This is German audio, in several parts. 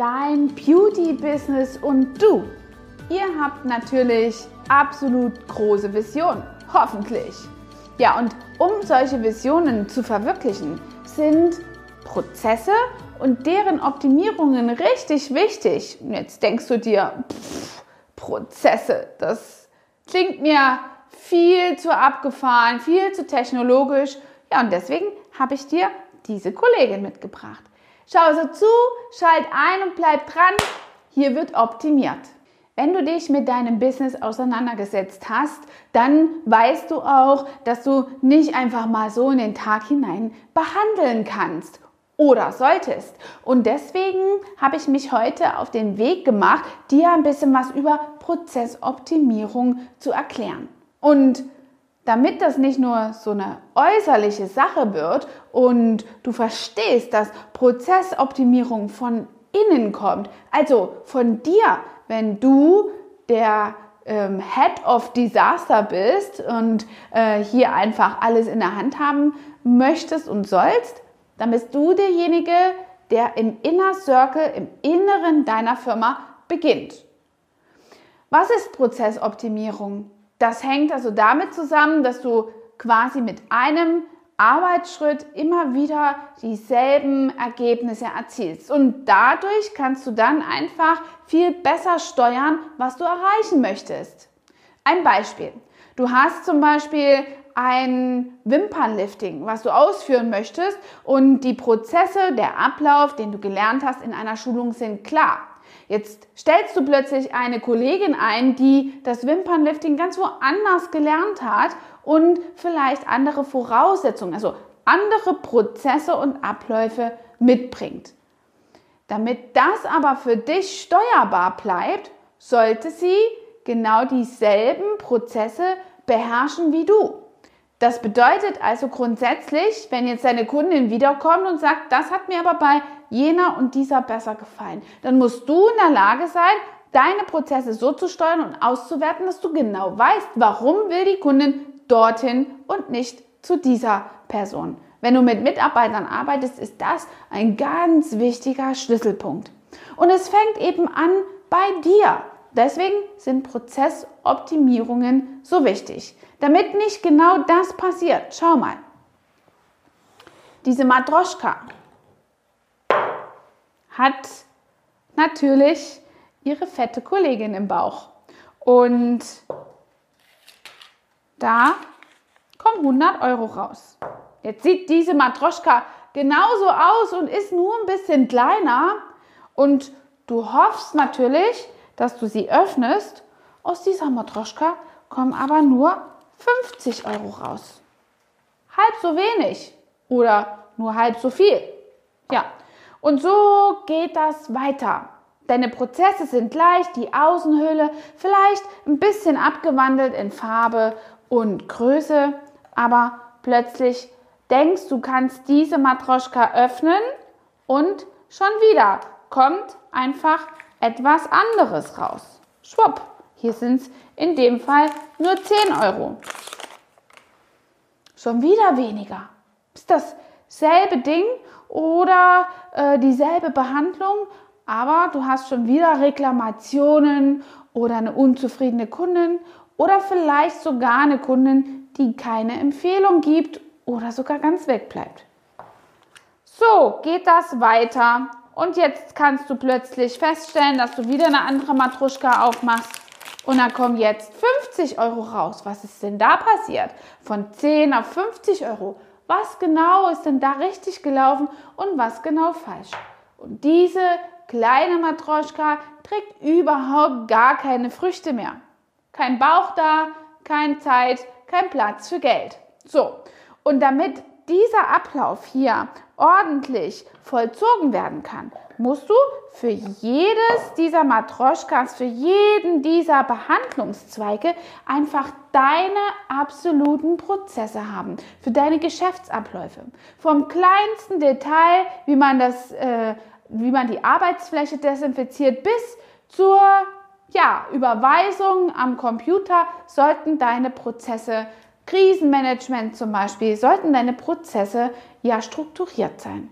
dein Beauty-Business und du. Ihr habt natürlich absolut große Visionen, hoffentlich. Ja, und um solche Visionen zu verwirklichen, sind Prozesse und deren Optimierungen richtig wichtig. Und jetzt denkst du dir, pff, Prozesse, das klingt mir viel zu abgefahren, viel zu technologisch. Ja, und deswegen habe ich dir diese Kollegin mitgebracht. Schau also zu, schalt ein und bleib dran. Hier wird optimiert. Wenn du dich mit deinem Business auseinandergesetzt hast, dann weißt du auch, dass du nicht einfach mal so in den Tag hinein behandeln kannst oder solltest. Und deswegen habe ich mich heute auf den Weg gemacht, dir ein bisschen was über Prozessoptimierung zu erklären. Und damit das nicht nur so eine äußerliche Sache wird und du verstehst, dass Prozessoptimierung von innen kommt, also von dir, wenn du der ähm, Head of Disaster bist und äh, hier einfach alles in der Hand haben möchtest und sollst, dann bist du derjenige, der im Inner Circle, im Inneren deiner Firma beginnt. Was ist Prozessoptimierung? Das hängt also damit zusammen, dass du quasi mit einem Arbeitsschritt immer wieder dieselben Ergebnisse erzielst. Und dadurch kannst du dann einfach viel besser steuern, was du erreichen möchtest. Ein Beispiel. Du hast zum Beispiel ein Wimpernlifting, was du ausführen möchtest und die Prozesse, der Ablauf, den du gelernt hast in einer Schulung sind klar. Jetzt stellst du plötzlich eine Kollegin ein, die das Wimpernlifting ganz woanders gelernt hat und vielleicht andere Voraussetzungen, also andere Prozesse und Abläufe mitbringt. Damit das aber für dich steuerbar bleibt, sollte sie genau dieselben Prozesse beherrschen wie du. Das bedeutet also grundsätzlich, wenn jetzt deine Kundin wiederkommt und sagt, das hat mir aber bei jener und dieser besser gefallen, dann musst du in der Lage sein, deine Prozesse so zu steuern und auszuwerten, dass du genau weißt, warum will die Kundin dorthin und nicht zu dieser Person. Wenn du mit Mitarbeitern arbeitest, ist das ein ganz wichtiger Schlüsselpunkt. Und es fängt eben an bei dir. Deswegen sind Prozessoptimierungen so wichtig. Damit nicht genau das passiert, schau mal. Diese Matroschka hat natürlich ihre fette Kollegin im Bauch. Und da kommen 100 Euro raus. Jetzt sieht diese Matroschka genauso aus und ist nur ein bisschen kleiner. Und du hoffst natürlich, dass du sie öffnest. Aus dieser Matroschka kommen aber nur 50 Euro raus. Halb so wenig oder nur halb so viel. Ja, und so geht das weiter. Deine Prozesse sind leicht, die Außenhülle vielleicht ein bisschen abgewandelt in Farbe und Größe, aber plötzlich denkst du kannst diese Matroschka öffnen und schon wieder kommt einfach etwas anderes raus. Schwupp, hier sind es in dem Fall nur 10 Euro. Schon wieder weniger. Ist dasselbe Ding oder äh, dieselbe Behandlung, aber du hast schon wieder Reklamationen oder eine unzufriedene Kundin oder vielleicht sogar eine Kundin, die keine Empfehlung gibt oder sogar ganz wegbleibt. So geht das weiter und jetzt kannst du plötzlich feststellen, dass du wieder eine andere Matruschka aufmachst. Und da kommen jetzt 50 Euro raus. Was ist denn da passiert? Von 10 auf 50 Euro. Was genau ist denn da richtig gelaufen und was genau falsch? Und diese kleine Matroschka trägt überhaupt gar keine Früchte mehr. Kein Bauch da, keine Zeit, kein Platz für Geld. So, und damit dieser Ablauf hier ordentlich vollzogen werden kann, musst du für jedes dieser Matroschkas, für jeden dieser Behandlungszweige einfach deine absoluten Prozesse haben, für deine Geschäftsabläufe. Vom kleinsten Detail, wie man, das, äh, wie man die Arbeitsfläche desinfiziert, bis zur ja, Überweisung am Computer sollten deine Prozesse Krisenmanagement zum Beispiel, sollten deine Prozesse ja strukturiert sein.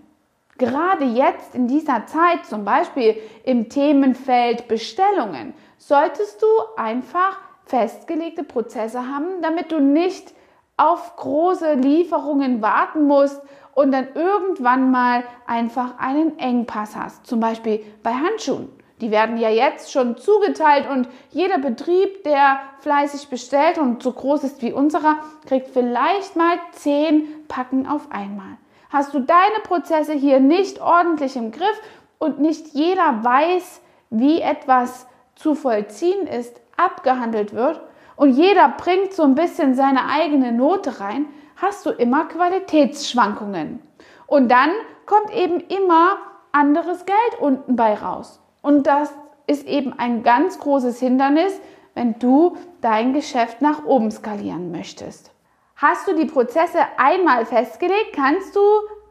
Gerade jetzt in dieser Zeit, zum Beispiel im Themenfeld Bestellungen, solltest du einfach festgelegte Prozesse haben, damit du nicht auf große Lieferungen warten musst und dann irgendwann mal einfach einen Engpass hast. Zum Beispiel bei Handschuhen. Die werden ja jetzt schon zugeteilt und jeder Betrieb, der fleißig bestellt und so groß ist wie unserer, kriegt vielleicht mal zehn Packen auf einmal. Hast du deine Prozesse hier nicht ordentlich im Griff und nicht jeder weiß, wie etwas zu vollziehen ist, abgehandelt wird und jeder bringt so ein bisschen seine eigene Note rein, hast du immer Qualitätsschwankungen. Und dann kommt eben immer anderes Geld unten bei raus. Und das ist eben ein ganz großes Hindernis, wenn du dein Geschäft nach oben skalieren möchtest. Hast du die Prozesse einmal festgelegt, kannst du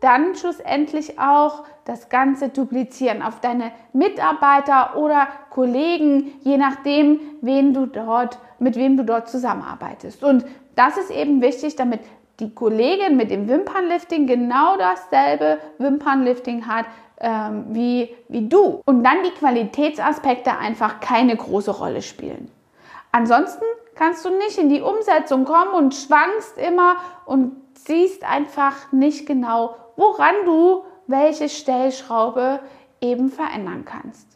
dann schlussendlich auch das Ganze duplizieren auf deine Mitarbeiter oder Kollegen, je nachdem, wen du dort, mit wem du dort zusammenarbeitest. Und das ist eben wichtig, damit die Kollegin mit dem Wimpernlifting genau dasselbe Wimpernlifting hat ähm, wie, wie du. Und dann die Qualitätsaspekte einfach keine große Rolle spielen. Ansonsten kannst du nicht in die Umsetzung kommen und schwankst immer und siehst einfach nicht genau, woran du welche Stellschraube eben verändern kannst.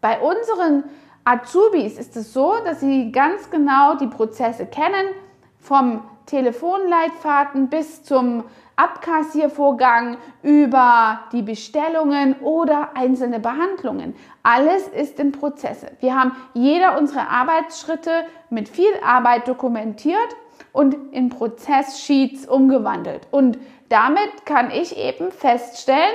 Bei unseren Azubis ist es so, dass sie ganz genau die Prozesse kennen, vom Telefonleitfaden bis zum Abkassiervorgang über die Bestellungen oder einzelne Behandlungen. Alles ist in Prozesse. Wir haben jeder unsere Arbeitsschritte mit viel Arbeit dokumentiert und in Prozesssheets umgewandelt. Und damit kann ich eben feststellen,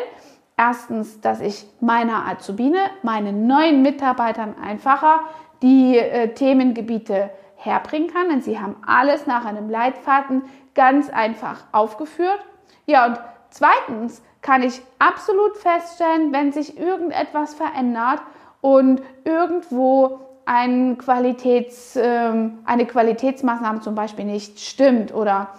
erstens, dass ich meiner Azubine, meinen neuen Mitarbeitern einfacher die äh, Themengebiete herbringen kann, denn sie haben alles nach einem Leitfaden ganz einfach aufgeführt. Ja, und zweitens kann ich absolut feststellen, wenn sich irgendetwas verändert und irgendwo ein Qualitäts, äh, eine Qualitätsmaßnahme zum Beispiel nicht stimmt oder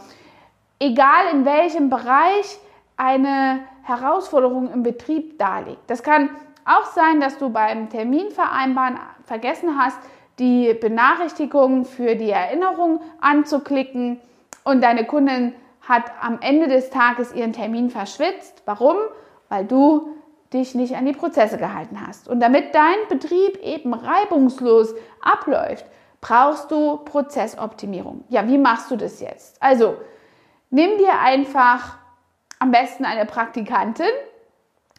egal in welchem Bereich eine Herausforderung im Betrieb darliegt. Das kann auch sein, dass du beim Terminvereinbaren vergessen hast, die Benachrichtigung für die Erinnerung anzuklicken und deine Kundin hat am Ende des Tages ihren Termin verschwitzt. Warum? Weil du dich nicht an die Prozesse gehalten hast. Und damit dein Betrieb eben reibungslos abläuft, brauchst du Prozessoptimierung. Ja, wie machst du das jetzt? Also, nimm dir einfach am besten eine Praktikantin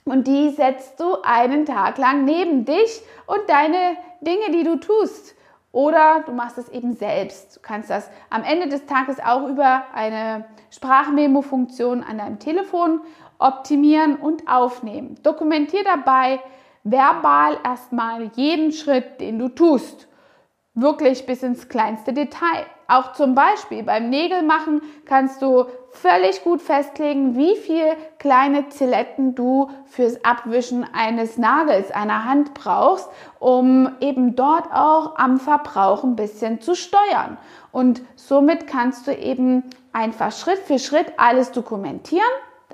und die setzt du einen Tag lang neben dich und deine Dinge, die du tust. Oder du machst es eben selbst. Du kannst das am Ende des Tages auch über eine Sprachmemo-Funktion an deinem Telefon optimieren und aufnehmen. Dokumentier dabei verbal erstmal jeden Schritt, den du tust. Wirklich bis ins kleinste Detail. Auch zum Beispiel beim Nägelmachen kannst du völlig gut festlegen, wie viel kleine Ziletten du fürs Abwischen eines Nagels, einer Hand brauchst, um eben dort auch am Verbrauch ein bisschen zu steuern. Und somit kannst du eben einfach Schritt für Schritt alles dokumentieren.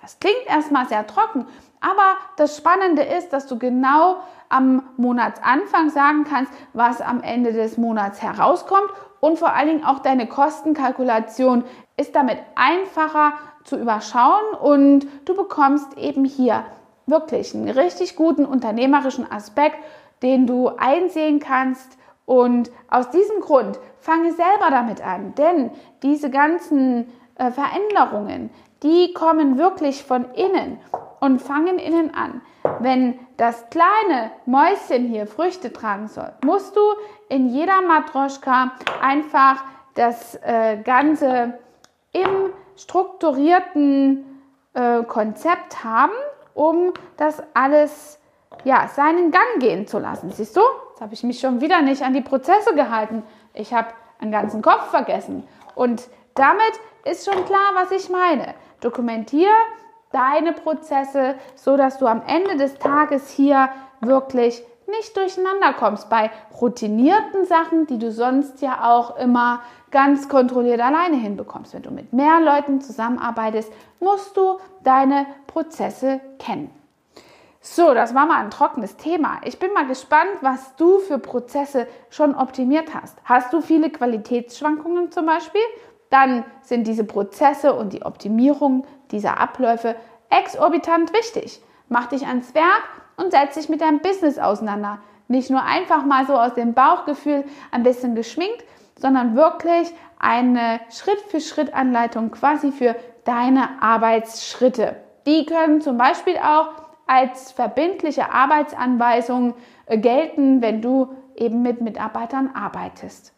Das klingt erstmal sehr trocken, aber das Spannende ist, dass du genau am Monatsanfang sagen kannst, was am Ende des Monats herauskommt und vor allen Dingen auch deine Kostenkalkulation ist damit einfacher zu überschauen und du bekommst eben hier wirklich einen richtig guten unternehmerischen Aspekt, den du einsehen kannst. Und aus diesem Grund fange selber damit an, denn diese ganzen äh, Veränderungen, die kommen wirklich von innen und fangen innen an. Wenn das kleine Mäuschen hier Früchte tragen soll, musst du in jeder Matroschka einfach das äh, Ganze im strukturierten äh, Konzept haben, um das alles ja, seinen Gang gehen zu lassen. Siehst du? Jetzt habe ich mich schon wieder nicht an die Prozesse gehalten. Ich habe einen ganzen Kopf vergessen. Und damit ist schon klar, was ich meine. Dokumentiere deine Prozesse, so dass du am Ende des Tages hier wirklich nicht durcheinander kommst bei routinierten Sachen, die du sonst ja auch immer ganz kontrolliert alleine hinbekommst. Wenn du mit mehr Leuten zusammenarbeitest, musst du deine Prozesse kennen. So, das war mal ein trockenes Thema. Ich bin mal gespannt, was du für Prozesse schon optimiert hast. Hast du viele Qualitätsschwankungen zum Beispiel? Dann sind diese Prozesse und die Optimierung dieser Abläufe exorbitant wichtig. Mach dich ans Werk und setz dich mit deinem Business auseinander. Nicht nur einfach mal so aus dem Bauchgefühl ein bisschen geschminkt, sondern wirklich eine Schritt-für-Schritt-Anleitung quasi für deine Arbeitsschritte. Die können zum Beispiel auch als verbindliche Arbeitsanweisung äh, gelten, wenn du eben mit Mitarbeitern arbeitest.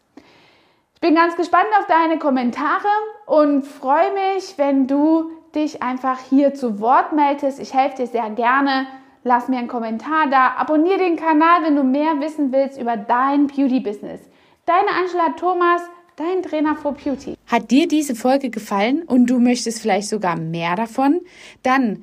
Ich bin ganz gespannt auf deine Kommentare und freue mich, wenn du dich einfach hier zu Wort meldest. Ich helfe dir sehr gerne. Lass mir einen Kommentar da. Abonniere den Kanal, wenn du mehr wissen willst über dein Beauty-Business. Deine Angela Thomas, dein Trainer for Beauty. Hat dir diese Folge gefallen und du möchtest vielleicht sogar mehr davon? Dann